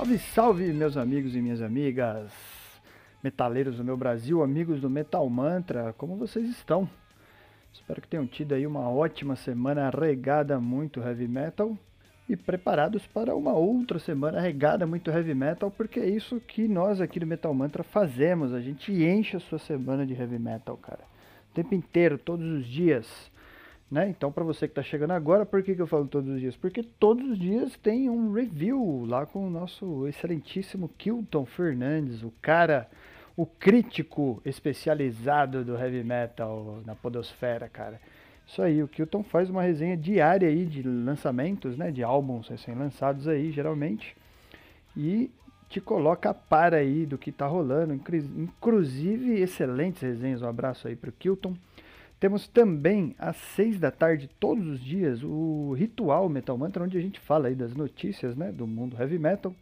Salve, salve, meus amigos e minhas amigas, metaleiros do meu Brasil, amigos do Metal Mantra, como vocês estão? Espero que tenham tido aí uma ótima semana regada muito heavy metal e preparados para uma outra semana regada muito heavy metal, porque é isso que nós aqui do Metal Mantra fazemos, a gente enche a sua semana de heavy metal, cara. O tempo inteiro, todos os dias. Né? Então, para você que está chegando agora, por que, que eu falo todos os dias? Porque todos os dias tem um review lá com o nosso excelentíssimo Kilton Fernandes, o cara, o crítico especializado do heavy metal na podosfera, cara. Isso aí, o Kilton faz uma resenha diária aí de lançamentos, né, de álbuns recém-lançados aí, geralmente, e te coloca a par aí do que tá rolando, inclusive excelentes resenhas. Um abraço aí pro Kilton. Temos também às seis da tarde, todos os dias, o Ritual Metal Mantra, onde a gente fala aí das notícias né, do mundo heavy metal.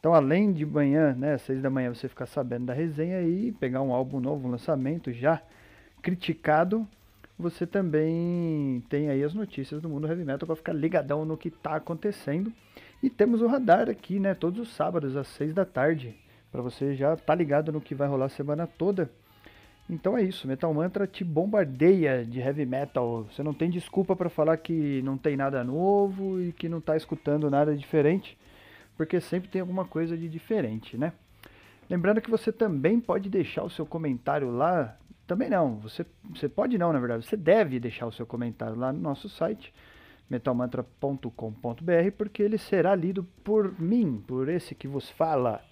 Então, além de manhã, né, às seis da manhã, você ficar sabendo da resenha e pegar um álbum novo, um lançamento já criticado, você também tem aí as notícias do mundo heavy metal para ficar ligadão no que está acontecendo. E temos o radar aqui, né, todos os sábados às seis da tarde, para você já estar tá ligado no que vai rolar a semana toda. Então é isso, Metal Mantra te bombardeia de heavy metal. Você não tem desculpa para falar que não tem nada novo e que não está escutando nada diferente, porque sempre tem alguma coisa de diferente, né? Lembrando que você também pode deixar o seu comentário lá. Também não, você, você pode não, na verdade, você deve deixar o seu comentário lá no nosso site, metalmantra.com.br, porque ele será lido por mim, por esse que vos fala.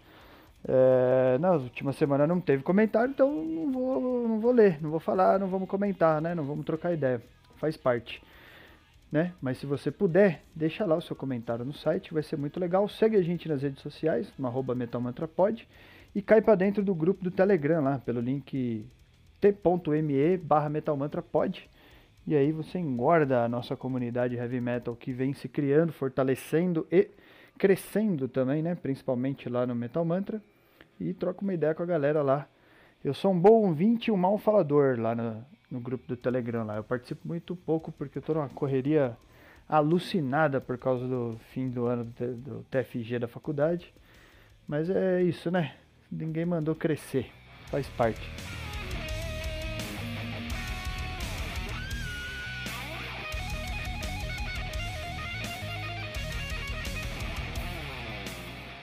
É, na última semana não teve comentário, então não vou, não vou ler, não vou falar, não vamos comentar, né? Não vamos trocar ideia. Faz parte. Né? Mas se você puder, deixa lá o seu comentário no site, vai ser muito legal. Segue a gente nas redes sociais, no arroba metalmantrapod, e cai para dentro do grupo do Telegram lá, pelo link t.me barra metalmantrapod. E aí você engorda a nossa comunidade heavy metal que vem se criando, fortalecendo e crescendo também, né? Principalmente lá no Metal Mantra. E troca uma ideia com a galera lá. Eu sou um bom ouvinte e um mau falador lá no, no grupo do Telegram lá. Eu participo muito pouco porque eu tô numa correria alucinada por causa do fim do ano do TFG da faculdade. Mas é isso, né? Ninguém mandou crescer. Faz parte.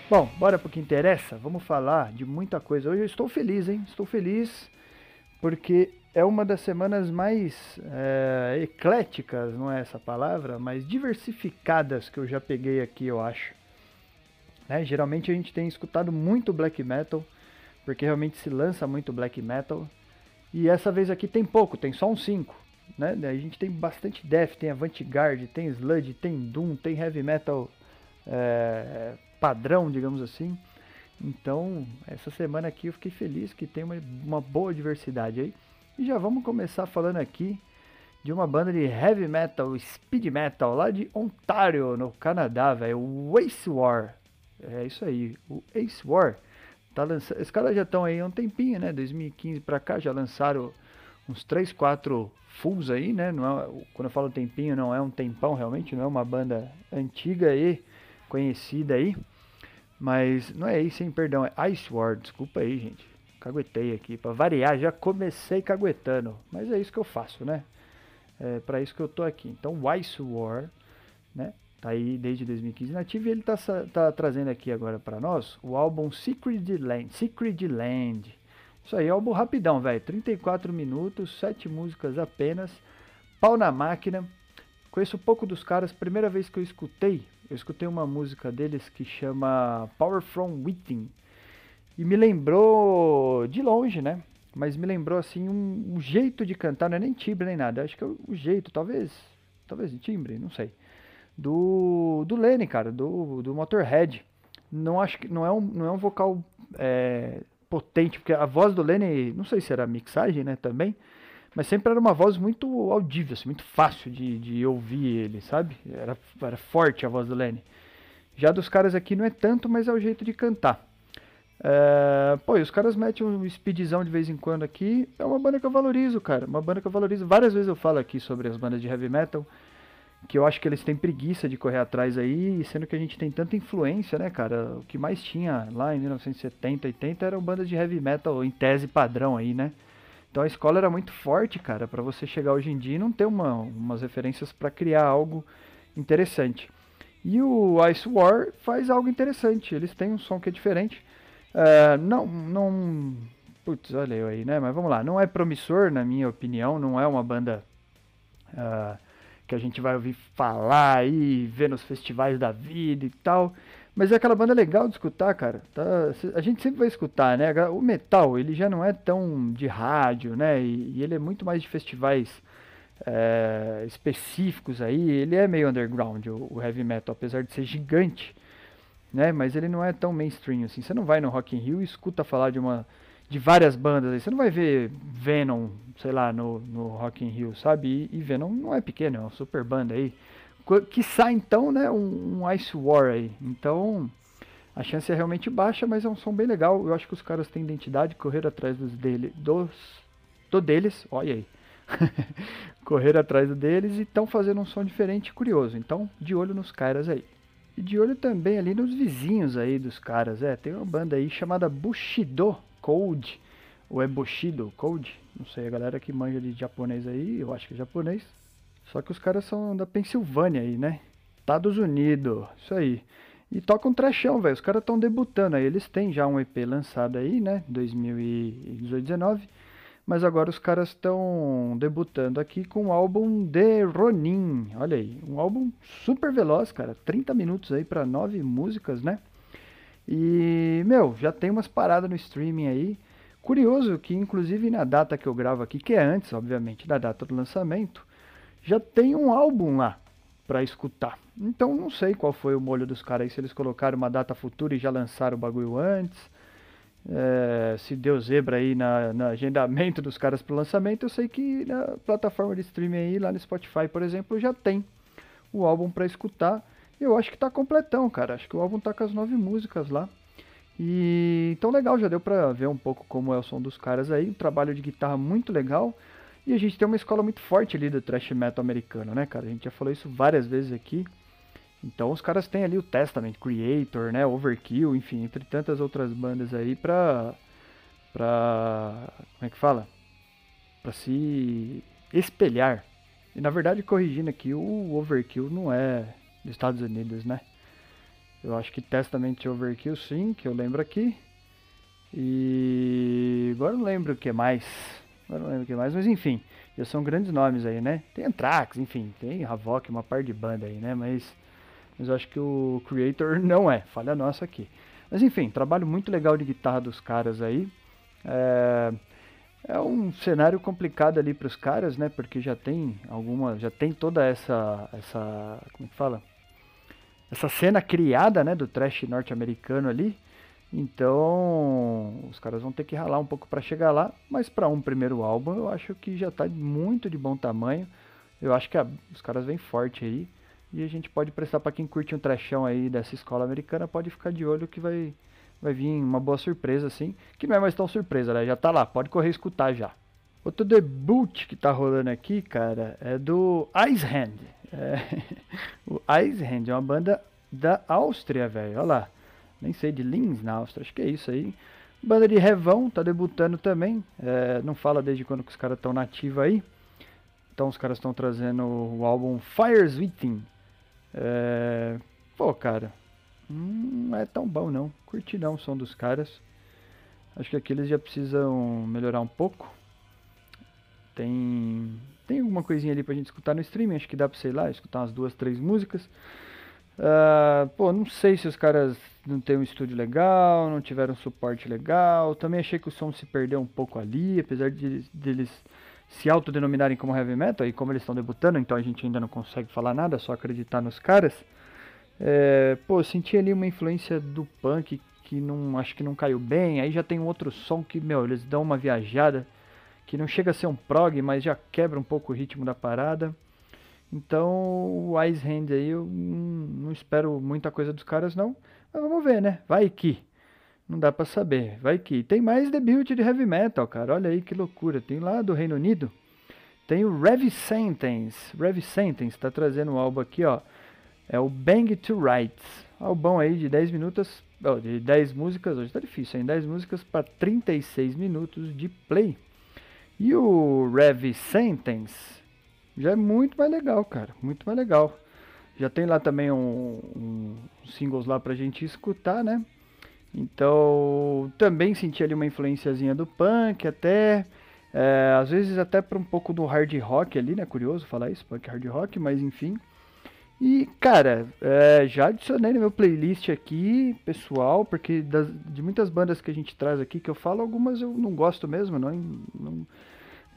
Bom, bora pro que interessa. Vamos falar de muita coisa. Hoje eu estou feliz, hein? Estou feliz porque é uma das semanas mais é, ecléticas, não é essa palavra, mas diversificadas que eu já peguei aqui, eu acho. Né? Geralmente a gente tem escutado muito black metal, porque realmente se lança muito black metal. E essa vez aqui tem pouco, tem só uns 5. Né? A gente tem bastante death, tem avant-garde, tem sludge, tem doom, tem heavy metal é, padrão, digamos assim. Então, essa semana aqui eu fiquei feliz que tem uma, uma boa diversidade aí. E já vamos começar falando aqui de uma banda de heavy metal, speed metal, lá de Ontário, no Canadá, velho. O Ace War. É isso aí, o Ace War. Tá lançando, os caras já estão aí há um tempinho, né? 2015 pra cá, já lançaram uns 3, 4 fulls aí, né? Não é, quando eu falo tempinho, não é um tempão realmente, não é uma banda antiga aí conhecida aí. Mas não é isso, hein? Perdão, é Ice War. Desculpa aí, gente. Caguetei aqui. Para variar, já comecei caguetando. Mas é isso que eu faço, né? É para isso que eu tô aqui. Então, Ice War, né? Tá aí desde 2015 nativo e ele tá, tá trazendo aqui agora para nós o álbum Secret Land. Secret Land. Isso aí, álbum rapidão, velho. 34 minutos, 7 músicas apenas. Pau na máquina. Conheço pouco dos caras. Primeira vez que eu escutei eu escutei uma música deles que chama Power From Within. E me lembrou, de longe, né? Mas me lembrou assim um, um jeito de cantar, não é nem timbre nem nada. Acho que é o, o jeito, talvez. Talvez de timbre, não sei. Do, do Lenny, cara, do, do Motorhead. Não acho que não é um, não é um vocal é, potente, porque a voz do Lenny, não sei se era mixagem, né, também mas sempre era uma voz muito audível, assim, muito fácil de, de ouvir ele, sabe? Era, era forte a voz do Lenny. Já dos caras aqui não é tanto, mas é o jeito de cantar. É, pô, e os caras metem um speedzão de vez em quando aqui. É uma banda que eu valorizo, cara. Uma banda que eu valorizo. Várias vezes eu falo aqui sobre as bandas de heavy metal. que eu acho que eles têm preguiça de correr atrás aí, sendo que a gente tem tanta influência, né, cara? O que mais tinha lá em 1970, 80 eram bandas de heavy metal em tese padrão aí, né? Então a escola era muito forte, cara, para você chegar hoje em dia e não ter uma, umas referências para criar algo interessante. E o Ice War faz algo interessante, eles têm um som que é diferente. Uh, não, não. Putz, olha eu aí, né? Mas vamos lá, não é promissor, na minha opinião, não é uma banda. Uh, que a gente vai ouvir falar aí, ver nos festivais da vida e tal. Mas é aquela banda legal de escutar, cara. Tá? A gente sempre vai escutar, né? O metal, ele já não é tão de rádio, né? E, e ele é muito mais de festivais é, específicos aí. Ele é meio underground, o, o, heavy metal, apesar de ser gigante, né? Mas ele não é tão mainstream, assim. Você não vai no Rock in Rio e escuta falar de uma de várias bandas aí. Você não vai ver Venom, sei lá, no, no Rock in Rio, sabe? E, e Venom não é pequeno, é uma super banda aí. Que sai então, né, um, um, Ice War aí. Então, a chance é realmente baixa, mas é um som bem legal. Eu acho que os caras têm identidade, correr atrás dos dele, dos do deles, olha aí. correr atrás deles e estão fazendo um som diferente e curioso. Então, de olho nos caras aí. E de olho também ali nos vizinhos aí dos caras. É, tem uma banda aí chamada Bushido Code, ou é Bushido Code, não sei, a galera que manja de japonês aí, eu acho que é japonês. Só que os caras são da Pensilvânia aí, né? Estados Unidos, isso aí. E tocam trechão, velho. Os caras estão debutando aí. Eles têm já um EP lançado aí, né? 2018, 19. Mas agora os caras estão debutando aqui com o álbum The Ronin. Olha aí, um álbum super veloz, cara. 30 minutos aí para nove músicas, né? E, meu, já tem umas paradas no streaming aí. Curioso que, inclusive, na data que eu gravo aqui, que é antes, obviamente, da data do lançamento, já tem um álbum lá para escutar. Então, não sei qual foi o molho dos caras aí, se eles colocaram uma data futura e já lançaram o bagulho antes. É, se deu zebra aí na, na agendamento dos caras pro lançamento, eu sei que na plataforma de streaming aí, lá no Spotify, por exemplo, já tem o álbum para escutar. Eu acho que tá completão, cara. Acho que o álbum tá com as nove músicas lá. E então legal, já deu pra ver um pouco como é o som dos caras aí. Um trabalho de guitarra muito legal. E a gente tem uma escola muito forte ali do thrash metal americano, né, cara? A gente já falou isso várias vezes aqui. Então os caras têm ali o Testament, Creator, né, Overkill, enfim, entre tantas outras bandas aí pra pra como é que fala? Pra se espelhar. E na verdade, corrigindo aqui, o Overkill não é dos Estados Unidos, né? Eu acho que Testament Overkill sim, que eu lembro aqui. E agora não lembro o que mais. Agora não lembro o que mais, mas enfim, já são grandes nomes aí, né? Tem Anthrax, enfim, tem Havok, uma par de banda aí, né? Mas, mas eu acho que o Creator não é, falha nossa aqui. Mas enfim, trabalho muito legal de guitarra dos caras aí. É, é um cenário complicado ali para os caras, né? Porque já tem alguma, já tem toda essa, essa, como que fala? essa cena criada, né, do trash norte-americano ali. Então, os caras vão ter que ralar um pouco para chegar lá, mas para um primeiro álbum eu acho que já está muito de bom tamanho. Eu acho que a, os caras vêm forte aí e a gente pode prestar para quem curte um trashão aí dessa escola americana, pode ficar de olho que vai vai vir uma boa surpresa assim, que não é mais tão surpresa, né? Já tá lá, pode correr escutar já. Outro debut que tá rolando aqui, cara, é do Ice Hand. É, o Eishand é uma banda da Áustria, velho. Olha lá. Nem sei, de Linz, na Áustria. Acho que é isso aí. Banda de Revão, tá debutando também. É, não fala desde quando que os caras estão nativos aí. Então os caras estão trazendo o álbum Fires Within. É, pô, cara. Não é tão bom não. Curti não o som dos caras. Acho que aqui eles já precisam melhorar um pouco. Tem tem alguma coisinha ali pra gente escutar no streaming, acho que dá pra, sei lá, escutar umas duas, três músicas. Uh, pô, não sei se os caras não têm um estúdio legal, não tiveram suporte legal. Também achei que o som se perdeu um pouco ali, apesar de, de eles se autodenominarem como heavy metal, e como eles estão debutando, então a gente ainda não consegue falar nada, só acreditar nos caras. É, pô, senti ali uma influência do punk que não acho que não caiu bem. Aí já tem um outro som que, meu, eles dão uma viajada que não chega a ser um prog, mas já quebra um pouco o ritmo da parada. Então, o Ice Hand aí, eu não, espero muita coisa dos caras não, mas vamos ver, né? Vai que. Não dá para saber, vai que. Tem mais debut de heavy metal, cara. Olha aí que loucura. Tem lá do Reino Unido, Tem o Rev Sentence. Rev Sentence tá trazendo um álbum aqui, ó. É o Bang to Rights. Álbum aí de 10 minutos, oh, de 10 músicas, hoje tá difícil, hein? 10 músicas para 36 minutos de play. E o Rev Sentence já é muito mais legal, cara, muito mais legal. Já tem lá também um, um singles lá pra gente escutar, né? Então, também senti ali uma influenciazinha do punk até, é, às vezes até para um pouco do hard rock ali, né? Curioso falar isso, punk hard rock, mas enfim. E, cara, é, já adicionei no meu playlist aqui, pessoal, porque das, de muitas bandas que a gente traz aqui, que eu falo, algumas eu não gosto mesmo, não, não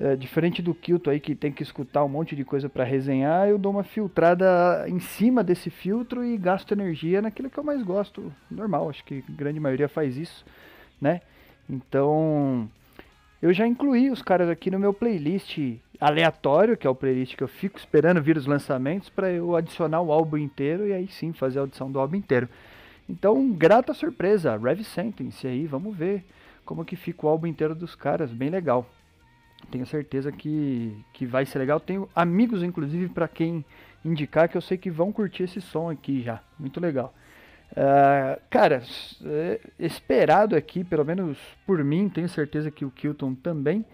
é, diferente do Kilton aí, que tem que escutar um monte de coisa para resenhar, eu dou uma filtrada em cima desse filtro e gasto energia naquilo que eu mais gosto, normal, acho que a grande maioria faz isso, né? Então, eu já incluí os caras aqui no meu playlist aleatório, que é o playlist que eu fico esperando vir os lançamentos para eu adicionar o álbum inteiro e aí sim fazer a audição do álbum inteiro. Então, grata surpresa, Rev Sentence aí, vamos ver como que fica o álbum inteiro dos caras, bem legal. Tenho certeza que, que vai ser legal. Tenho amigos, inclusive, para quem indicar que eu sei que vão curtir esse som aqui já. Muito legal. Uh, cara, é esperado aqui, pelo menos por mim, tenho certeza que o Kilton também.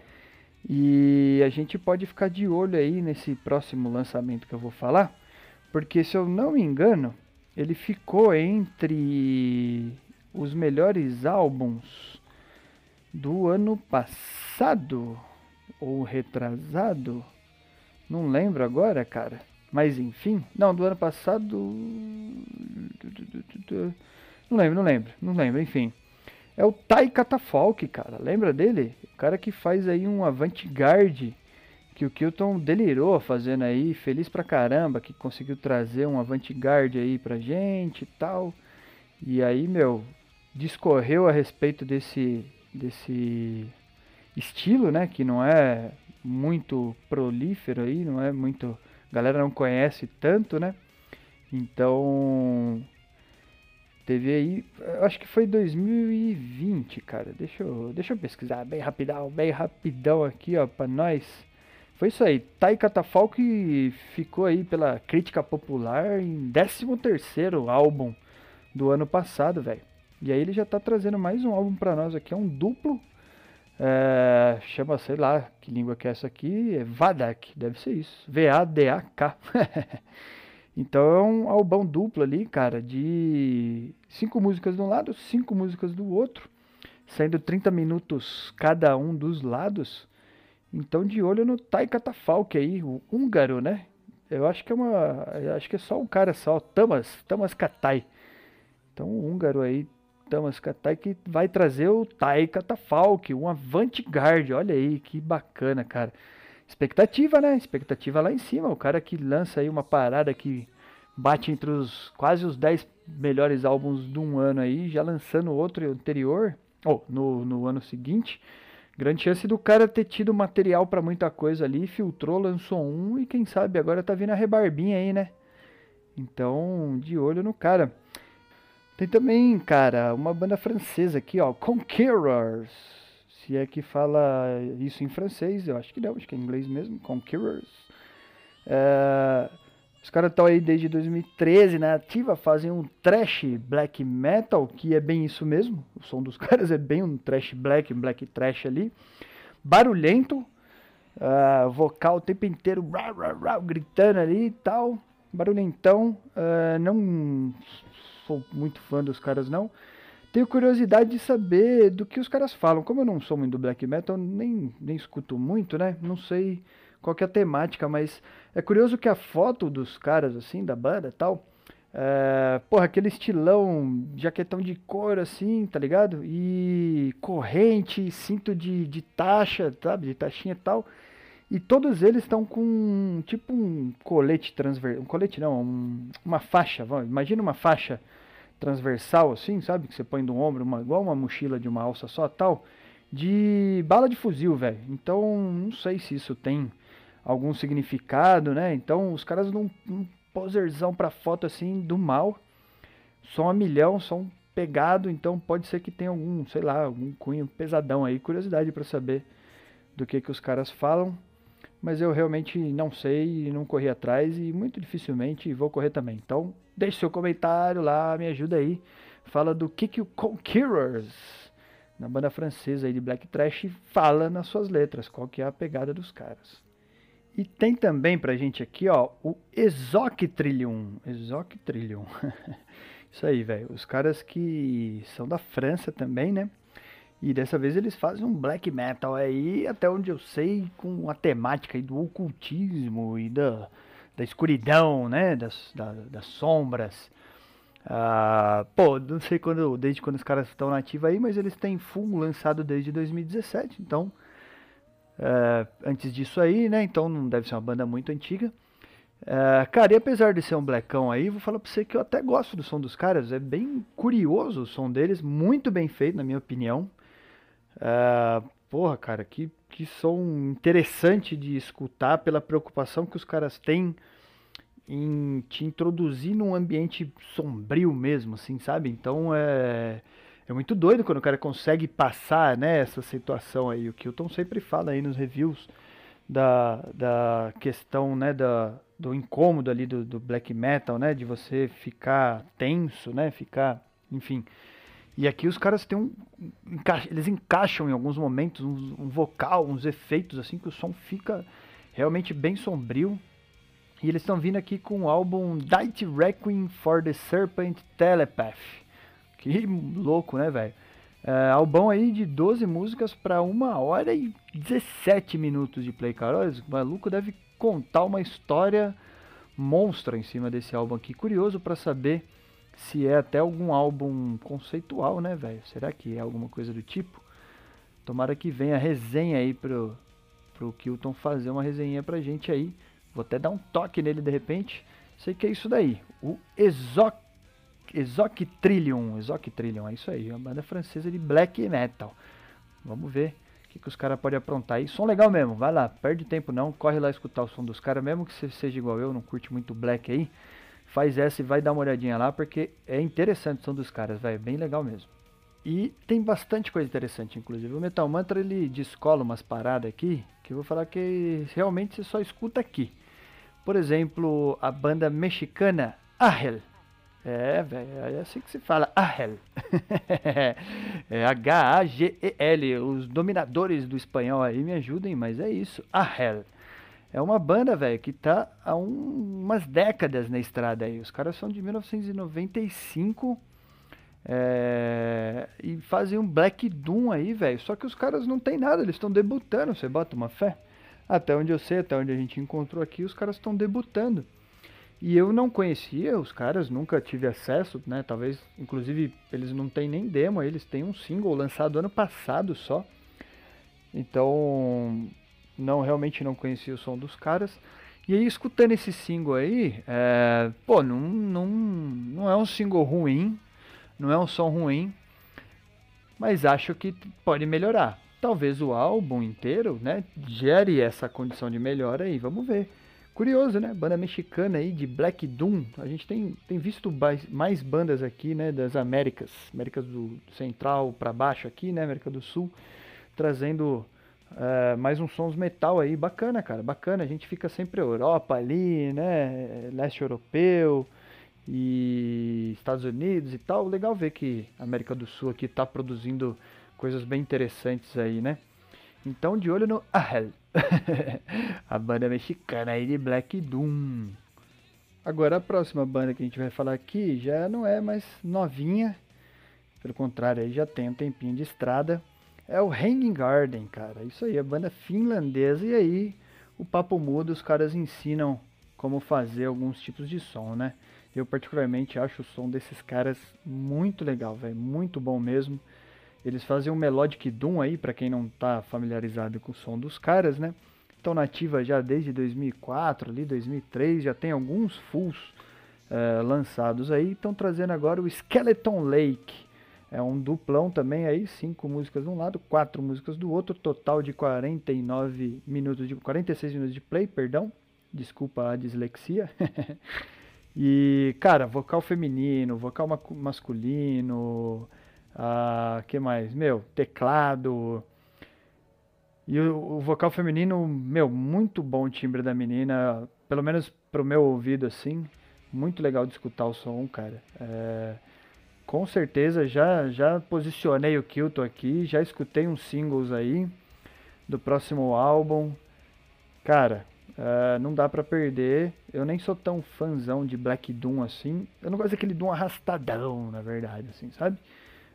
E a gente pode ficar de olho aí nesse próximo lançamento que eu vou falar, porque se eu não me engano, ele ficou entre os melhores álbuns do ano passado ou retrasado. Não lembro agora, cara. Mas enfim, não, do ano passado. Não lembro, não lembro, não lembro, enfim. É o Tai Catafalque, cara. Lembra dele? O cara que faz aí um avant-garde que o Kilton delirou fazendo aí, feliz pra caramba, que conseguiu trazer um avant-garde aí pra gente e tal. E aí, meu, discorreu a respeito desse desse estilo, né, que não é muito prolífero aí, não é muito a galera não conhece tanto, né? Então, teve aí, acho que foi 2020, cara. Deixa eu, deixa eu pesquisar bem rapidão, bem rapidão aqui, ó, para nós. Foi isso aí. Tai Catafalque ficou aí pela crítica popular em 13º álbum do ano passado, velho. E aí ele já tá trazendo mais um álbum para nós aqui, é um duplo é, chama, sei lá, que língua que é essa aqui? É Vadak, deve ser isso. V-A-D-A-K. então é um albão duplo ali, cara, de cinco músicas de um lado, cinco músicas do outro, sendo 30 minutos cada um dos lados. Então de olho no Tai Catafalque aí, o húngaro, né? Eu acho que é uma. Acho que é só um cara só, Tamas, Tamas Katai. Então o húngaro aí Tamas Katai que vai trazer o Tai Catafalque, um avant-garde. Olha aí, que bacana, cara. Expectativa, né? Expectativa lá em cima. O cara que lança aí uma parada que bate entre os quase os 10 melhores álbuns de um ano aí, já lançando outro anterior, ou no, no ano seguinte. Grande chance do cara ter tido material para muita coisa ali, filtrou, lançou um e quem sabe agora tá vindo a rebarbinha aí, né? Então, de olho no cara. Tem também, cara, uma banda francesa aqui, ó, Conquerors. Se é que fala isso em francês, eu acho que não, acho que é em inglês mesmo, Conquerors. É, os caras estão aí desde 2013 na ativa, fazem um trash black metal, que é bem isso mesmo. O som dos caras é bem um trash black, um black trash ali. Barulhento, uh, vocal o tempo inteiro, rah, rah, rah, gritando ali e tal. Barulhentão, uh, não sou muito fã dos caras não. Tenho curiosidade de saber do que os caras falam. Como eu não sou muito do black metal, nem, nem escuto muito, né? Não sei qual é a temática, mas é curioso que a foto dos caras, assim, da banda e tal, é, porra, aquele estilão, jaquetão de couro, assim, tá ligado? E corrente, cinto de, de taxa, sabe? De taxinha e tal. E todos eles estão com tipo um colete transversal. Um colete não, um, uma faixa. Imagina uma faixa transversal assim, sabe? Que você põe no ombro, uma, igual uma mochila de uma alça só tal. De bala de fuzil, velho. Então, não sei se isso tem algum significado, né? Então, os caras dão um poserzão pra foto assim do mal. Som a milhão, som pegado. Então, pode ser que tenha algum, sei lá, algum cunho pesadão aí. Curiosidade para saber do que, que os caras falam. Mas eu realmente não sei, não corri atrás e muito dificilmente vou correr também. Então, deixe seu comentário lá, me ajuda aí. Fala do que, que o Conquerors, na banda francesa aí de Black Trash, fala nas suas letras, qual que é a pegada dos caras. E tem também pra gente aqui, ó, o Exoc Trillium. Exoc Trillium. Isso aí, velho. Os caras que são da França também, né? E dessa vez eles fazem um black metal aí, até onde eu sei, com a temática do ocultismo e da, da escuridão, né? Das, da, das sombras. Ah, pô, não sei quando, desde quando os caras estão nativos aí, mas eles têm full lançado desde 2017, então. Uh, antes disso aí, né? Então não deve ser uma banda muito antiga. Uh, cara, e apesar de ser um blackão aí, vou falar pra você que eu até gosto do som dos caras. É bem curioso o som deles, muito bem feito, na minha opinião. Uh, porra, cara, que, que som interessante de escutar pela preocupação que os caras têm em te introduzir num ambiente sombrio mesmo, assim, sabe? Então é, é muito doido quando o cara consegue passar né, essa situação aí. O Kilton sempre fala aí nos reviews da, da questão né, da, do incômodo ali do, do black metal, né? De você ficar tenso, né? Ficar, enfim. E aqui os caras têm um. Eles encaixam em alguns momentos um, um, vocal, uns efeitos assim que o som fica realmente bem sombrio. E eles estão vindo aqui com o álbum Dight Requiem for the Serpent Telepath. Que louco, né, velho? É, álbum aí de 12 músicas para uma hora e 17 minutos de play, cara. Olha, o maluco deve contar uma história monstra em cima desse álbum aqui. Curioso para saber se é até algum álbum conceitual, né, velho? Será que é alguma coisa do tipo? Tomara que venha resenha aí pro, pro Kilton fazer uma resenha pra gente aí. Vou até dar um toque nele de repente. Sei que é isso daí. O Exoc, Exoc Trillion. Exoc Trillion, é isso aí. Uma banda francesa de black metal. Vamos ver o que, que os caras podem aprontar aí. Som legal mesmo. Vai lá, perde tempo não. Corre lá escutar o som dos caras. Mesmo que você seja igual eu, não curte muito black aí faz essa e vai dar uma olhadinha lá, porque é interessante o som dos caras, velho, bem legal mesmo. E tem bastante coisa interessante, inclusive. O Metal Mantra ele descola umas paradas aqui, que eu vou falar que realmente você só escuta aqui. Por exemplo, a banda mexicana Ahel. É, velho, é assim que se fala, Ahel. é H-A-G-E-L. Os dominadores do espanhol aí me ajudem, mas é isso, Ahel. É uma banda, velho, que tá há um, umas décadas na estrada aí. Os caras são de 1995 é, e fazem um Black Doom aí, velho. Só que os caras não tem nada, eles estão debutando, você bota uma fé. Até onde eu sei, até onde a gente encontrou aqui, os caras estão debutando. E eu não conhecia os caras, nunca tive acesso, né? Talvez, inclusive, eles não têm nem demo, eles têm um single lançado ano passado só. Então, não realmente não conhecia o som dos caras. E aí, escutando esse single aí, é, pô, não, não, não é um single ruim, não é um som ruim, mas acho que pode melhorar. Talvez o álbum inteiro, né, gere essa condição de melhora aí, vamos ver. Curioso, né? Banda mexicana aí de Black Doom. A gente tem, tem visto mais bandas aqui, né, das Américas, Américas do Central para baixo aqui, né, América do Sul, trazendo é, mais uns sons metal aí, bacana, cara, bacana. A gente fica sempre Europa ali, né? Leste europeu e Estados Unidos e tal. Legal ver que a América do Sul aqui tá produzindo coisas bem interessantes aí, né? Então, de olho no Ahel, a banda mexicana aí de Black Doom. Agora, a próxima banda que a gente vai falar aqui já não é mais novinha, pelo contrário, aí já tem um tempinho de estrada é o Hanging Garden, cara. Isso aí, a banda finlandesa. E aí, o papo muda, os caras ensinam como fazer alguns tipos de som, né? Eu particularmente acho o som desses caras muito legal, velho, muito bom mesmo. Eles fazem um melodic doom aí, para quem não tá familiarizado com o som dos caras, né? Estão nativa já desde 2004, ali 2003, já tem alguns fulls uh, lançados aí. Estão trazendo agora o Skeleton Lake, é um duplão também aí, cinco músicas de um lado, quatro músicas do outro, total de 49 minutos de 46 minutos de play, perdão. Desculpa a dislexia. e, cara, vocal feminino, vocal masculino, ah, que mais? Meu, teclado, E o, o, vocal feminino, meu, muito bom o timbre da menina, pelo menos pro meu ouvido, assim. Muito legal de escutar o som, cara. É, com certeza já, já posicionei o Kilton aqui, já escutei uns singles aí do próximo álbum. Cara, uh, não dá para perder. Eu nem sou tão fãzão de Black Doom assim. Eu não gosto daquele Doom arrastadão, na verdade, assim, sabe?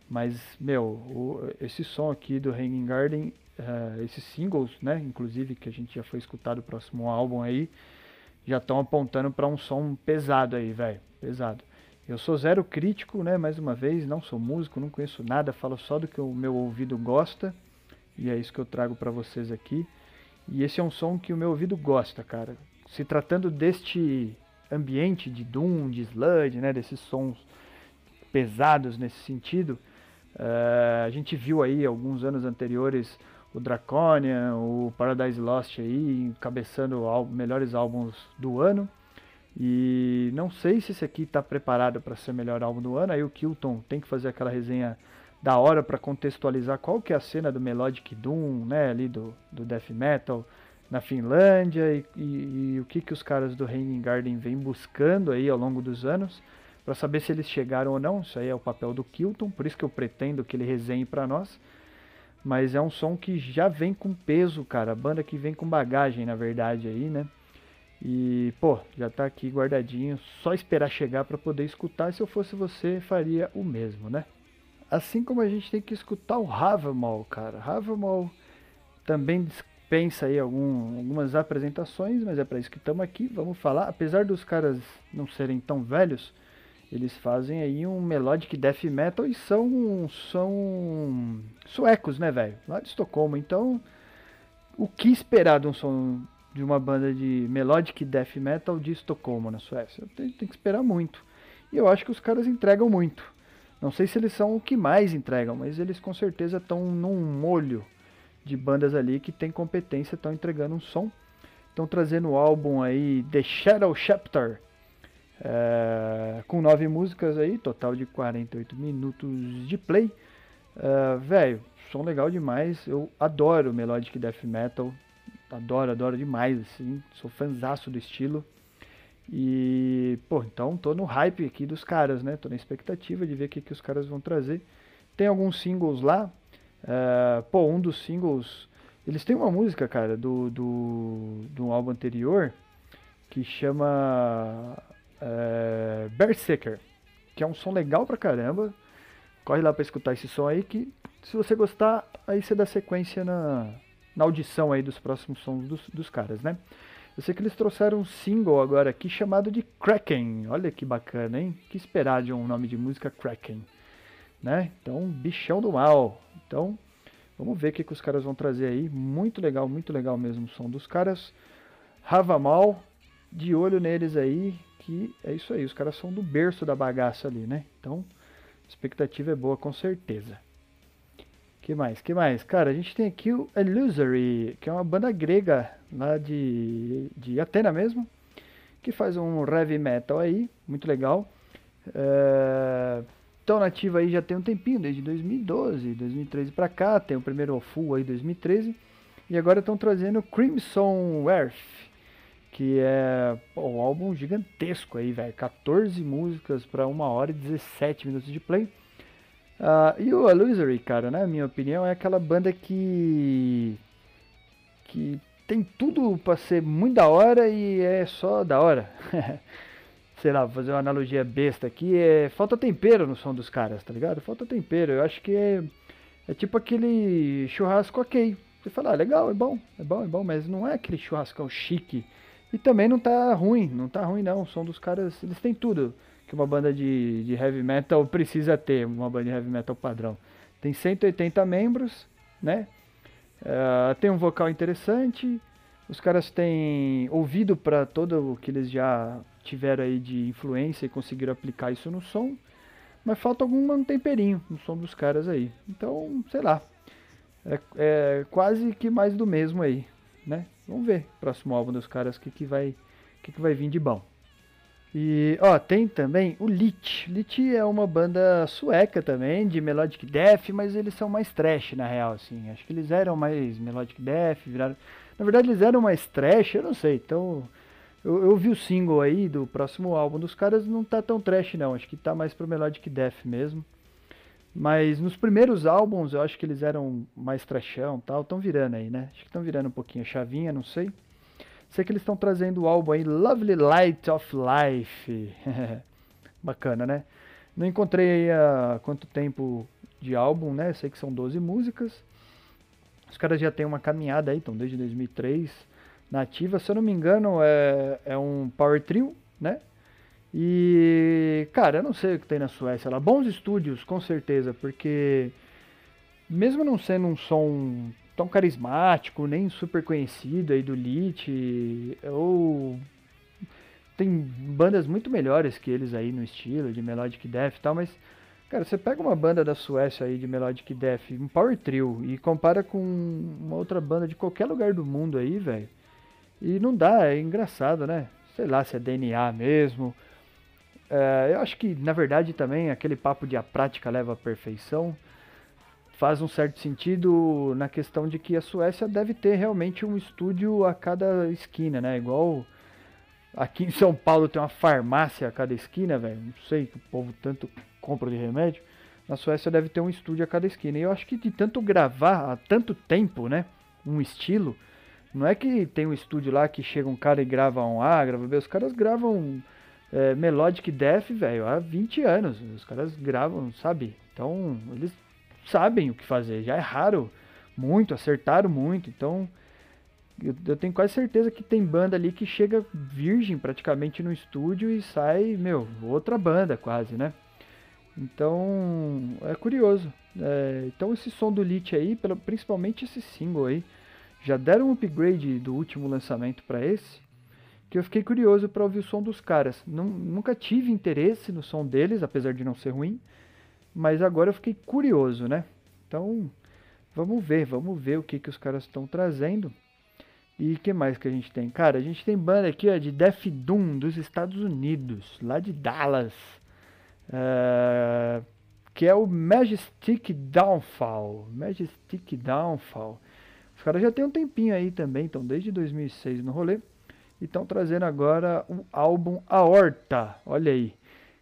Mas, meu, o, esse som aqui do Hanging Garden, uh, esses singles, né, inclusive, que a gente já foi escutar do próximo álbum aí, já estão apontando para um som pesado aí, velho. Pesado. Eu sou zero crítico, né, mais uma vez, não sou músico, não conheço nada, falo só do que o meu ouvido gosta. E é isso que eu trago para vocês aqui. E esse é um som que o meu ouvido gosta, cara. Se tratando deste ambiente de doom, de sludge, né, desses sons pesados nesse sentido, uh, a gente viu aí alguns anos anteriores o Draconian, o Paradise Lost aí, encabeçando melhores álbuns do ano. E não sei se esse aqui está preparado para ser o melhor álbum do ano. Aí o Kilton tem que fazer aquela resenha da hora para contextualizar qual que é a cena do Melodic Doom, né, ali do, do Death Metal na Finlândia e, e, e o que, que os caras do Hanging Garden vêm buscando aí ao longo dos anos para saber se eles chegaram ou não. Isso aí é o papel do Kilton, por isso que eu pretendo que ele resenhe para nós. Mas é um som que já vem com peso, cara. A banda que vem com bagagem, na verdade, aí, né? E, pô, já tá aqui guardadinho. Só esperar chegar para poder escutar. Se eu fosse você, faria o mesmo, né? Assim como a gente tem que escutar o Havermall, cara. Havermall também dispensa aí algum, algumas apresentações, mas é para isso que estamos aqui. Vamos falar. Apesar dos caras não serem tão velhos, eles fazem aí um melodic death metal e são são suecos, né, velho? Lá de Estocolmo. Então, o que esperar de um som de uma banda de melodic death metal de Estocolmo na Suécia? Tem, tem que esperar muito. E eu acho que os caras entregam muito. Não sei se eles são o que mais entregam, mas eles com certeza estão num molho de bandas ali que tem competência, estão entregando um som. Estão trazendo o álbum aí The Shadow Chapter, é, com nove músicas aí, total de 48 minutos de play. É, Velho, som legal demais. Eu adoro Melodic Death Metal. Adoro, adoro demais, assim. Sou fanzaço do estilo. E, pô, então tô no hype aqui dos caras, né? Tô na expectativa de ver o que, que os caras vão trazer. Tem alguns singles lá. Uh, pô, um dos singles. Eles têm uma música, cara, do, do, do álbum anterior que chama uh, Berserker, que é um som legal pra caramba. Corre lá pra escutar esse som aí que se você gostar, aí você dá sequência na, na audição aí dos próximos sons dos, dos caras, né? Eu sei que eles trouxeram um single agora aqui chamado de Kraken. Olha que bacana, hein? Que esperar de um nome de música Kraken, né? Então, bichão do mal. Então, vamos ver o que, que os caras vão trazer aí. Muito legal, muito legal mesmo o som dos caras. Ravamal, de olho neles aí, que é isso aí. Os caras são do berço da bagaça ali, né? Então, expectativa é boa com certeza que mais? que mais? Cara, a gente tem aqui o Illusory, que é uma banda grega lá de, de Atena mesmo, que faz um heavy metal aí, muito legal. É, tão nativa aí já tem um tempinho, desde 2012, 2013 para cá, tem o primeiro full aí 2013, e agora estão trazendo Crimson Earth, que é um álbum gigantesco aí, velho, 14 músicas para 1 hora e 17 minutos de play. Uh, e o Illusory, cara, na minha opinião, é aquela banda que. que tem tudo pra ser muito da hora e é só da hora. Sei lá, vou fazer uma analogia besta aqui, é. Falta tempero no som dos caras, tá ligado? Falta tempero. Eu acho que é. É tipo aquele churrasco ok. Você fala, ah, legal, é bom, é bom, é bom, mas não é aquele churrascão chique. E também não tá ruim, não tá ruim não. O som dos caras, eles têm tudo que uma banda de, de heavy metal precisa ter, uma banda de heavy metal padrão. Tem 180 membros, né? Uh, tem um vocal interessante. Os caras têm ouvido para todo o que eles já tiveram aí de influência e conseguiram aplicar isso no som. Mas falta algum temperinho no som dos caras aí. Então, sei lá. É, é quase que mais do mesmo aí, né? Vamos ver próximo álbum dos caras o que, que vai que, que vai vir de bom. E, ó, tem também o Lit. Lit é uma banda sueca também, de melodic death, mas eles são mais trash na real, assim. Acho que eles eram mais melodic death, viraram... Na verdade, eles eram mais trash, eu não sei. Então, eu, eu vi o single aí do próximo álbum dos caras, não tá tão trash não. Acho que tá mais pro melodic death mesmo. Mas nos primeiros álbuns, eu acho que eles eram mais trashão tal. Estão virando aí, né? Acho que estão virando um pouquinho a chavinha, não sei. Sei que eles estão trazendo o álbum aí, Lovely Light of Life. Bacana, né? Não encontrei há quanto tempo de álbum, né? Sei que são 12 músicas. Os caras já têm uma caminhada aí, estão desde 2003 na ativa. Se eu não me engano, é, é um power trio, né? E, cara, eu não sei o que tem na Suécia lá. Bons estúdios, com certeza, porque mesmo não sendo um som tão carismático, nem super conhecido aí do Lit, ou tem bandas muito melhores que eles aí no estilo de melodic death e tal, mas cara, você pega uma banda da Suécia aí de melodic death, um power trio e compara com uma outra banda de qualquer lugar do mundo aí, velho. E não dá, é engraçado, né? Sei lá se é DNA mesmo. É, eu acho que, na verdade, também aquele papo de a prática leva à perfeição faz um certo sentido na questão de que a Suécia deve ter realmente um estúdio a cada esquina, né? Igual aqui em São Paulo tem uma farmácia a cada esquina, velho. Não sei que o povo tanto compra de remédio. Na Suécia deve ter um estúdio a cada esquina. E eu acho que de tanto gravar há tanto tempo, né? Um estilo. Não é que tem um estúdio lá que chega um cara e grava um A, grava B. Os caras gravam é, Melodic Death, velho, há 20 anos. Os caras gravam, sabe? Então, eles sabem o que fazer. Já erraram muito, acertaram muito. Então, eu, eu, tenho quase certeza que tem banda ali que chega virgem praticamente no estúdio e sai, meu, outra banda quase, né? Então, é curioso. É, então, esse som do Lit aí, pelo, principalmente esse single aí, já deram um upgrade do último lançamento para esse, que eu fiquei curioso para ouvir o som dos caras. Não, nunca tive interesse no som deles, apesar de não ser ruim. Mas agora eu fiquei curioso, né? Então, vamos ver, vamos ver o que, que os caras estão trazendo. E que mais que a gente tem? Cara, a gente tem banda aqui ó, de Def Doom dos Estados Unidos, lá de Dallas. Uh, que é o Majestic Downfall. Majestic Downfall. Os caras já tem um tempinho aí também, então desde 2006 no rolê. E estão trazendo agora o álbum Aorta. Olha aí.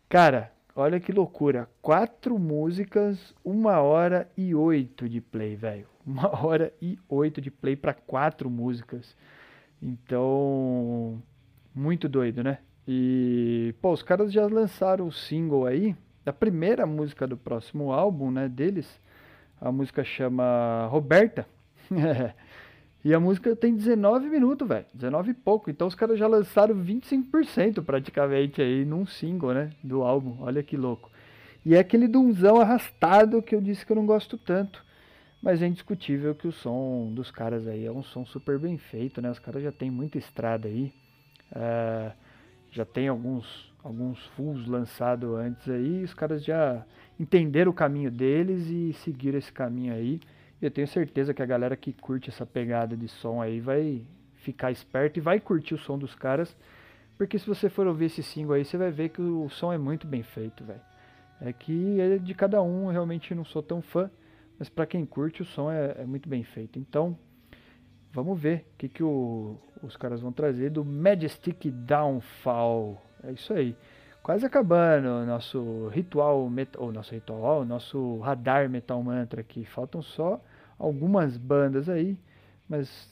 Cara, Olha que loucura. Quatro músicas, uma hora e oito de play, velho. Uma hora e oito de play para quatro músicas. Então, muito doido, né? E, pô, os caras já lançaram o single aí da primeira música do próximo álbum, né, deles. A música chama Roberta. E a música tem 19 minutos, velho. 19 e pouco. Então os caras já lançaram 25% praticamente aí num single, né? Do álbum. Olha que louco. E é aquele dunzão arrastado que eu disse que eu não gosto tanto. Mas é indiscutível que o som dos caras aí é um som super bem feito, né? Os caras já tem muita estrada aí. Uh, já tem alguns, alguns fulls lançados antes aí. Os caras já entenderam o caminho deles e seguiram esse caminho aí. Eu tenho certeza que a galera que curte essa pegada de som aí vai ficar esperto e vai curtir o som dos caras. Porque se você for ouvir esse single aí, você vai ver que o som é muito bem feito, velho. É que é de cada um, eu realmente não sou tão fã, mas para quem curte o som é, é, muito bem feito. Então, vamos ver o que, que o, os caras vão trazer do Majestic Downfall. É isso aí. Quase acabando nosso ritual, ou nosso ritual, nosso radar Metal Mantra aqui. Faltam só algumas bandas aí, mas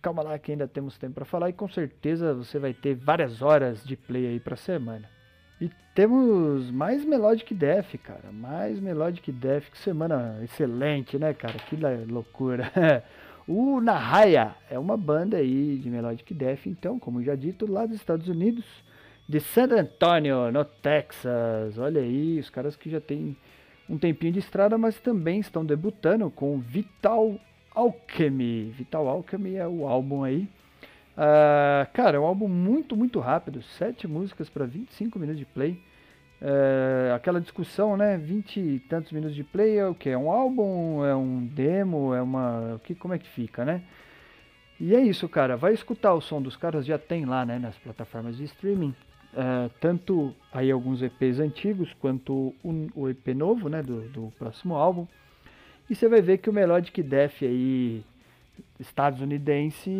calma lá que ainda temos tempo para falar e com certeza você vai ter várias horas de play aí para semana. E temos mais Melodic Death, cara, mais Melodic Death, que semana excelente, né, cara? Que loucura. o Nahaya é uma banda aí de Melodic Death, então, como já dito, lá dos Estados Unidos, de San Antonio, no Texas. Olha aí, os caras que já tem um tempinho de estrada, mas também estão debutando com Vital Alchemy. Vital Alchemy é o álbum aí. Uh, cara, é um álbum muito, muito rápido. Sete músicas para 25 minutos de play. Uh, aquela discussão, né? 20 e tantos minutos de play é o que? É um álbum? É um demo? É uma. Que, como é que fica, né? E é isso, cara. Vai escutar o som dos caras, já tem lá, né? Nas plataformas de streaming. Uh, tanto aí alguns EPs antigos quanto o, EP novo, né, do, do, próximo álbum. E você vai ver que o Melodic Death aí estadunidense,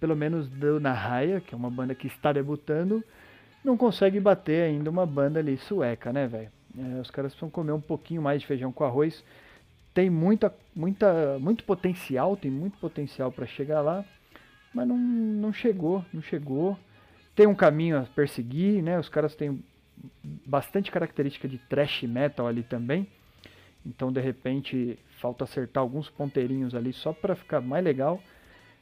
pelo menos do Nahaya, que é uma banda que está debutando, não consegue bater ainda uma banda ali sueca, né, velho? É, os caras precisam comer um pouquinho mais de feijão com arroz. Tem muita, muita, muito potencial, tem muito potencial para chegar lá, mas não, não chegou, não chegou. Tem um caminho a perseguir, né? Os caras têm bastante característica de thrash metal ali também. Então, de repente, falta acertar alguns ponteirinhos ali só para ficar mais legal.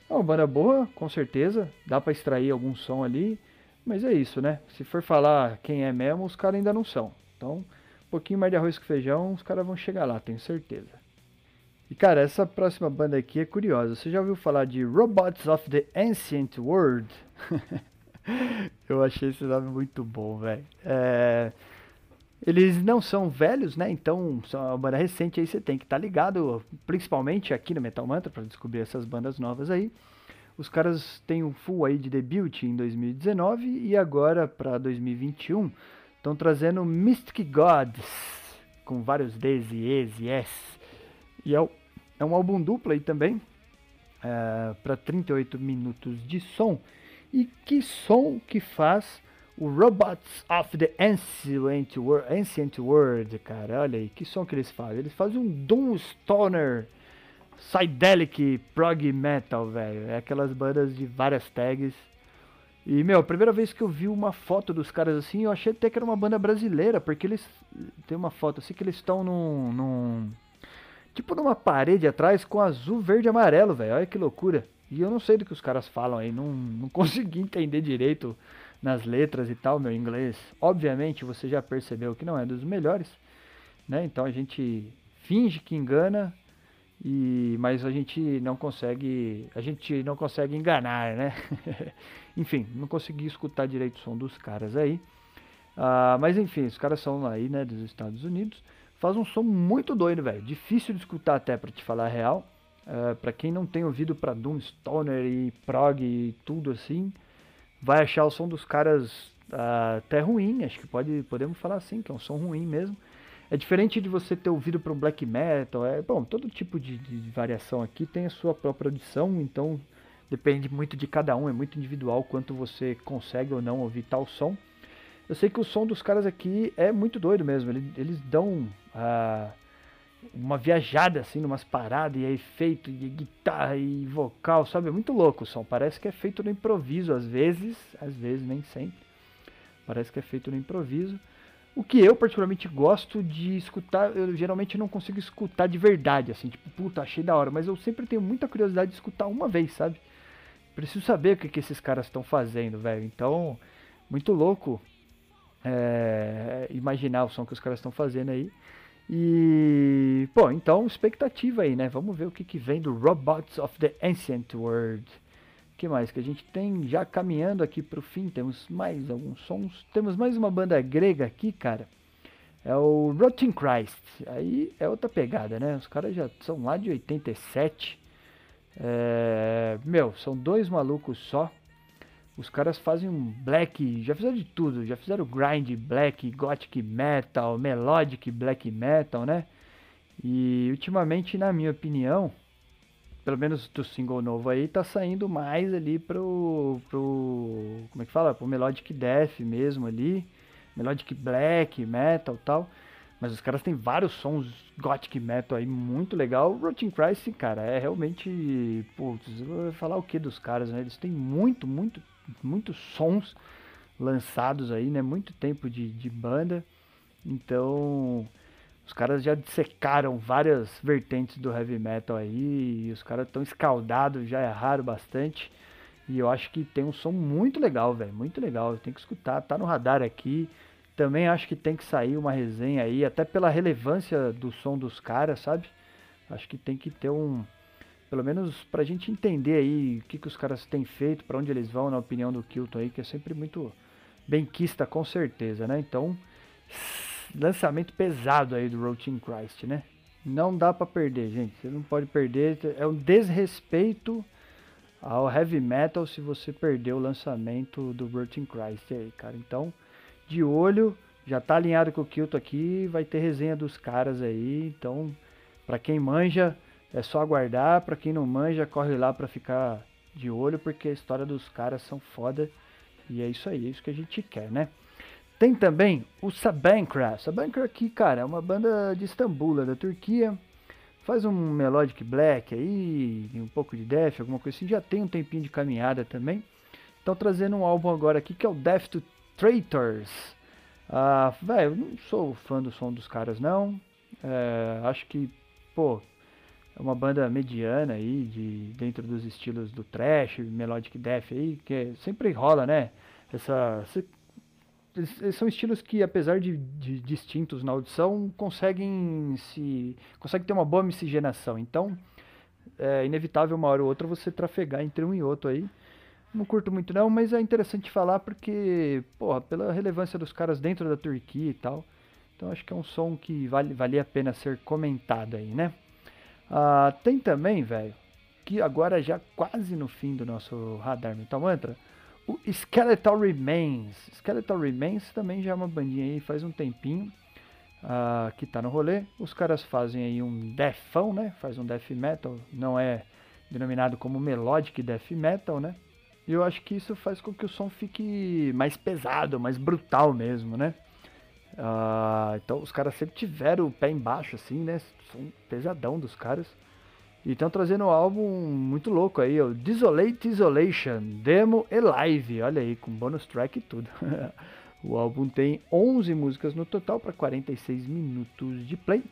É uma banda boa, com certeza. Dá para extrair algum som ali. Mas é isso, né? Se for falar quem é mesmo, os caras ainda não são. Então, um pouquinho mais de arroz com feijão, os caras vão chegar lá, tenho certeza. E cara, essa próxima banda aqui é curiosa. Você já ouviu falar de Robots of the Ancient World? Eu achei esse nome muito bom, velho. É... Eles não são velhos, né? Então, são uma banda recente aí, você tem que estar tá ligado, principalmente aqui no Metal Mantra, para descobrir essas bandas novas aí. Os caras têm um full aí de debut em 2019 e agora para 2021 estão trazendo Mystic Gods com vários Ds e Es e S. E é, é um álbum duplo aí também é, para 38 minutos de som. E que som que faz o Robots of the Ancient World, Ancient World, cara. Olha aí, que som que eles fazem. Eles fazem um Doom Stoner Psydelic Prog Metal, velho. É aquelas bandas de várias tags. E, meu, a primeira vez que eu vi uma foto dos caras assim, eu achei até que era uma banda brasileira, porque eles. Tem uma foto assim que eles estão num, num. Tipo numa parede atrás com azul, verde e amarelo, velho. Olha que loucura. E eu não sei do que os caras falam aí, não, não consegui entender direito nas letras e tal, meu inglês. Obviamente você já percebeu que não é dos melhores, né? Então a gente finge que engana e, mas a gente não consegue, a gente não consegue enganar, né? enfim, não consegui escutar direito o som dos caras aí. Uh, mas enfim, os caras são aí, né, dos Estados Unidos. Faz um som muito doido, velho. Difícil de escutar até, pra te falar a real. Uh, pra quem não tem ouvido pra Doom Stoner e prog e tudo assim, vai achar o som dos caras uh, até ruim. Acho que pode, podemos falar assim, que é um som ruim mesmo. É diferente de você ter ouvido para um black metal, é bom, todo tipo de, de, variação aqui tem a sua própria audição, então depende muito de cada um, é muito individual quanto você consegue ou não ouvir tal som. Eu sei que o som dos caras aqui é muito doido mesmo, eles, eles dão ah, uma viajada assim, numas paradas, e é efeito, e guitarra e vocal, sabe? É muito louco o som, parece que é feito no improviso às vezes, às vezes, nem sempre. Parece que é feito no improviso. O que eu particularmente gosto de escutar, eu geralmente não consigo escutar de verdade, assim, tipo, puta, achei da hora, mas eu sempre tenho muita curiosidade de escutar uma vez, sabe? Preciso saber o que, que esses caras estão fazendo, velho. Então, muito louco é, imaginar o som que os caras estão fazendo aí. E, pô, então, expectativa aí, né? Vamos ver o que, que vem do Robots of the Ancient World que mais que a gente tem já caminhando aqui para o fim? Temos mais alguns sons. Temos mais uma banda grega aqui, cara. É o Rotten Christ. Aí é outra pegada, né? Os caras já são lá de 87. É... Meu, são dois malucos só. Os caras fazem um black, já fizeram de tudo, já fizeram grind black, gothic metal, melodic black metal, né? E ultimamente, na minha opinião, pelo menos do single novo aí, tá saindo mais ali pro, pro como é que fala? Pro Melodic Death mesmo ali, Melodic Black, Metal tal. Mas os caras têm vários sons Gothic Metal aí muito legal. Rotten Christ, cara, é realmente, putz, vou falar o que dos caras, né? Eles têm muito, muito, muitos sons lançados aí, né? Muito tempo de, de banda. Então, os caras já dissecaram várias vertentes do heavy metal aí, e os caras estão escaldados, já erraram bastante. E eu acho que tem um som muito legal, velho, muito legal. Tem que escutar, tá no radar aqui. Também acho que tem que sair uma resenha aí, até pela relevância do som dos caras, sabe? Acho que tem que ter um, pelo menos pra gente entender aí o que, que os caras têm feito, para onde eles vão, na opinião do Kilton aí, que é sempre muito benquista com certeza, né? Então, lançamento pesado aí do Routine Christ, né? Não dá para perder, gente. Você não pode perder. É um desrespeito ao heavy metal se você perdeu o lançamento do Burton Christ aí, cara. Então, de olho, já tá alinhado com o Kilton aqui, vai ter resenha dos caras aí. Então, para quem manja, é só aguardar, para quem não manja, corre lá para ficar de olho, porque a história dos caras são foda. E é isso aí, é isso que a gente quer, né? Tem também o Sabancra. Sabancra aqui, cara, é uma banda de Istambul, da Turquia. Faz um melodic black aí, um pouco de death, alguma coisa assim. Já tem um tempinho de caminhada também. Estão trazendo um álbum agora aqui que é o Death to Traitors. Ah, velho, não sou fã do som dos caras não. É, acho que, pô, é uma banda mediana aí, de, dentro dos estilos do thrash, melodic death aí, que sempre rola, né? Essa, eles, são estilos que, apesar de, de, distintos na audição, conseguem se conseguem ter uma boa miscigenação. Então, é inevitável uma hora ou outra você trafegar entre um e outro aí. Não curto muito não, mas é interessante falar porque, porra, pela relevância dos caras dentro da Turquia e tal. Então acho que é um som que vale, vale a pena ser comentado aí, né? Ah, tem também, velho, que agora já quase no fim do nosso radar Metal Mantra, o Skeletal Remains. Skeletal Remains também já é uma bandinha aí faz um tempinho uh, que tá no rolê. Os caras fazem aí um deathão, né? Faz um death metal, não é denominado como melodic death metal, né? E eu acho que isso faz com que o som fique mais pesado, mais brutal mesmo, né? Uh, então os caras sempre tiveram o pé embaixo, assim, né? Som pesadão dos caras. E estão trazendo um álbum muito louco aí, o Desolate Isolation, demo e live. Olha aí, com bonus track e tudo. o álbum tem 11 músicas no total para 46 minutos de play.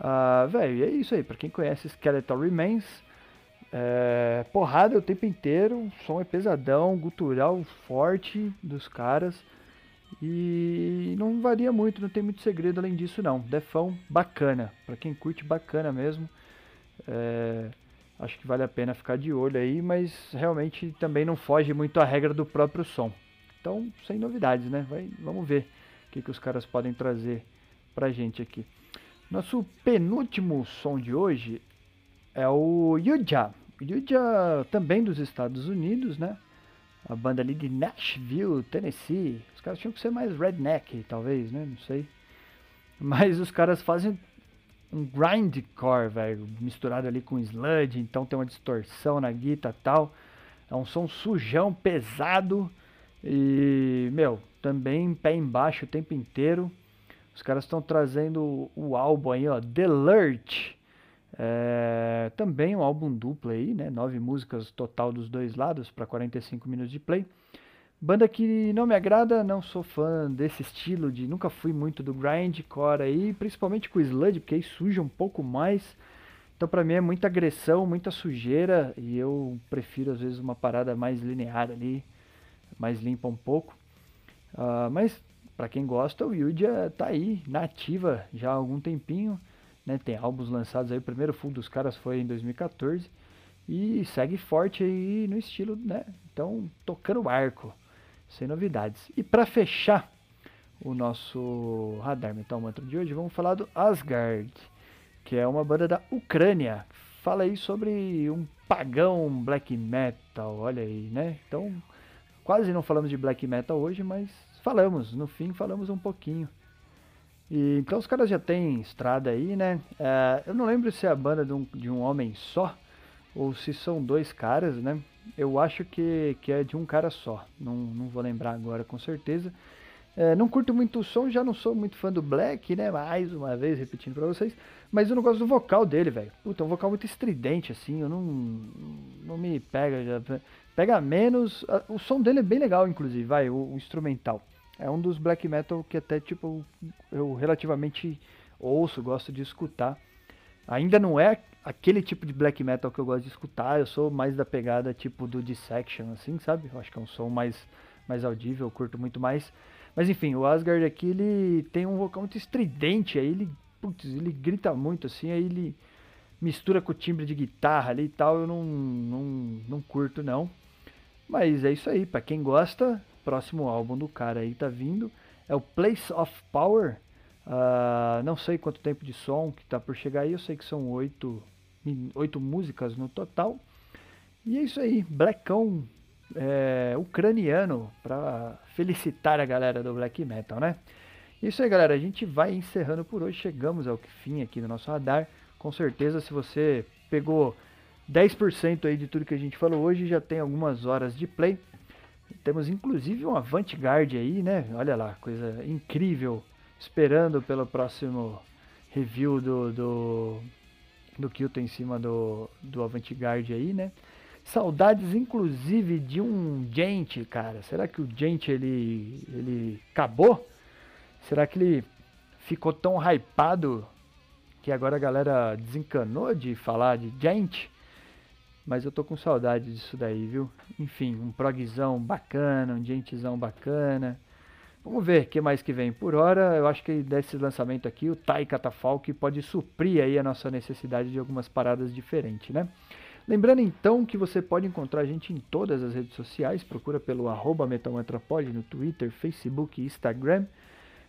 Uh, velho, é isso aí. Para quem conhece Skeletal Remains, é, porrada o tempo inteiro, som é pesadão, gutural forte dos caras. E não varia muito, não tem muito segredo além disso não. Defão bacana, para quem curte bacana mesmo. É, acho que vale a pena ficar de olho aí, mas realmente também não foge muito à regra do próprio som. Então, sem novidades, né? Vai, vamos ver o que, que os caras podem trazer pra gente aqui. Nosso penúltimo som de hoje é o Yuja. Yuja também dos Estados Unidos, né? A banda ali de Nashville, Tennessee. Os caras tinham que ser mais redneck, talvez, né? Não sei. Mas os caras fazem um grindcore, velho, misturado ali com sludge, então tem uma distorção na guitarra tal. É um som sujão, pesado e, meu, também pé embaixo o tempo inteiro. Os caras estão trazendo o álbum aí, ó, The Lurch. É, também um álbum duplo aí, né? Nove músicas total dos dois lados para 45 minutos de play. Banda que não me agrada, não sou fã desse estilo de. Nunca fui muito do grindcore aí, principalmente com o sludge, porque aí suja um pouco mais. Então pra mim é muita agressão, muita sujeira e eu prefiro às vezes uma parada mais linear ali, mais limpa um pouco. Uh, mas para quem gosta, o Yudia tá aí, nativa já há algum tempinho. Né? Tem álbuns lançados aí, o primeiro full dos caras foi em 2014 e segue forte aí no estilo, né? Então, tocando arco sem novidades. E para fechar o nosso Radar Metal Mantra de hoje, vamos falar do Asgard, que é uma banda da Ucrânia. Fala aí sobre um pagão black metal, olha aí, né? Então, quase não falamos de black metal hoje, mas falamos, no fim falamos um pouquinho. E, então os caras já têm estrada aí, né? É, eu não lembro se é a banda de um, de um homem só, ou se são dois caras, né? Eu acho que, que é de um cara só, não, não vou lembrar agora com certeza. É, não curto muito o som, já não sou muito fã do Black, né? Mais uma vez, repetindo pra vocês. Mas eu não gosto do vocal dele, velho. Puta, é um vocal muito estridente, assim. Eu não. Não me pega. Já, pega menos. O som dele é bem legal, inclusive, vai, o, o, instrumental. É um dos black metal que até, tipo, eu relativamente ouço, gosto de escutar. Ainda não é aquele tipo de black metal que eu gosto de escutar. Eu sou mais da pegada tipo do Dissection, assim, sabe? Eu acho que é um som mais, mais audível, eu curto muito mais. Mas enfim, o Asgard aqui, ele tem um vocal muito estridente, aí ele, putz, ele grita muito, assim, aí ele mistura com o timbre de guitarra ali e tal, eu não, não, não curto não. Mas é isso aí, para quem gosta, próximo álbum do cara aí tá vindo, é o Place of Power. Uh, não sei quanto tempo de som que tá por chegar aí, eu sei que são oito oito músicas no total. E é isso aí, Blackão é, ucraniano para felicitar a galera do black metal, né? Isso aí, galera. A gente vai encerrando por hoje. Chegamos ao fim aqui do nosso radar. Com certeza, se você pegou 10% aí de tudo que a gente falou hoje, já tem algumas horas de play. Temos inclusive um Avantgarde aí, né? Olha lá, coisa incrível. Esperando pelo próximo review do, do, do Kilton em cima do, do Avantgarde aí, né? Saudades, inclusive, de um Gente, cara. Será que o Gente ele, ele acabou? Será que ele ficou tão hypado que agora a galera desencanou de falar de Gente? Mas eu tô com saudade disso daí, viu? Enfim, um progzão bacana, um Gentzão bacana. Vamos ver o que mais que vem. Por hora, eu acho que desse lançamento aqui, o Tai Catafalque pode suprir aí a nossa necessidade de algumas paradas diferentes, né? Lembrando então que você pode encontrar a gente em todas as redes sociais, procura pelo arroba no Twitter, Facebook e Instagram.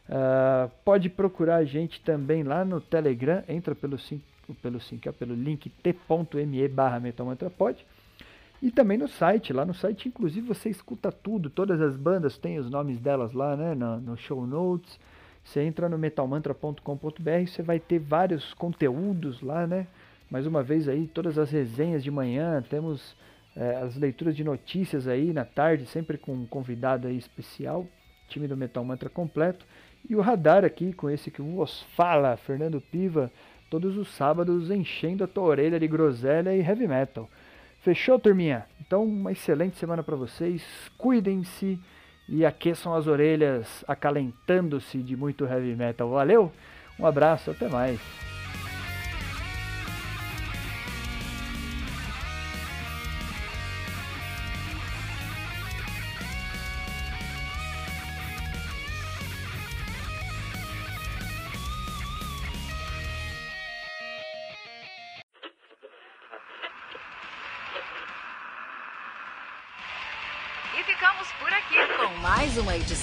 Uh, pode procurar a gente também lá no Telegram, entra pelo, pelo, pelo link t.me barra metalmantrapod. E também no site, lá no site inclusive você escuta tudo, todas as bandas têm os nomes delas lá né, no, no show notes. Você entra no metalmantra.com.br, você vai ter vários conteúdos lá, né? mais uma vez aí todas as resenhas de manhã, temos é, as leituras de notícias aí na tarde, sempre com um convidado aí especial, time do Metal Mantra completo, e o radar aqui com esse que vos fala, Fernando Piva, todos os sábados enchendo a tua orelha de groselha e heavy metal. Fechou, turminha? Então, uma excelente semana para vocês. Cuidem-se e aqueçam as orelhas acalentando-se de muito heavy metal. Valeu? Um abraço, até mais.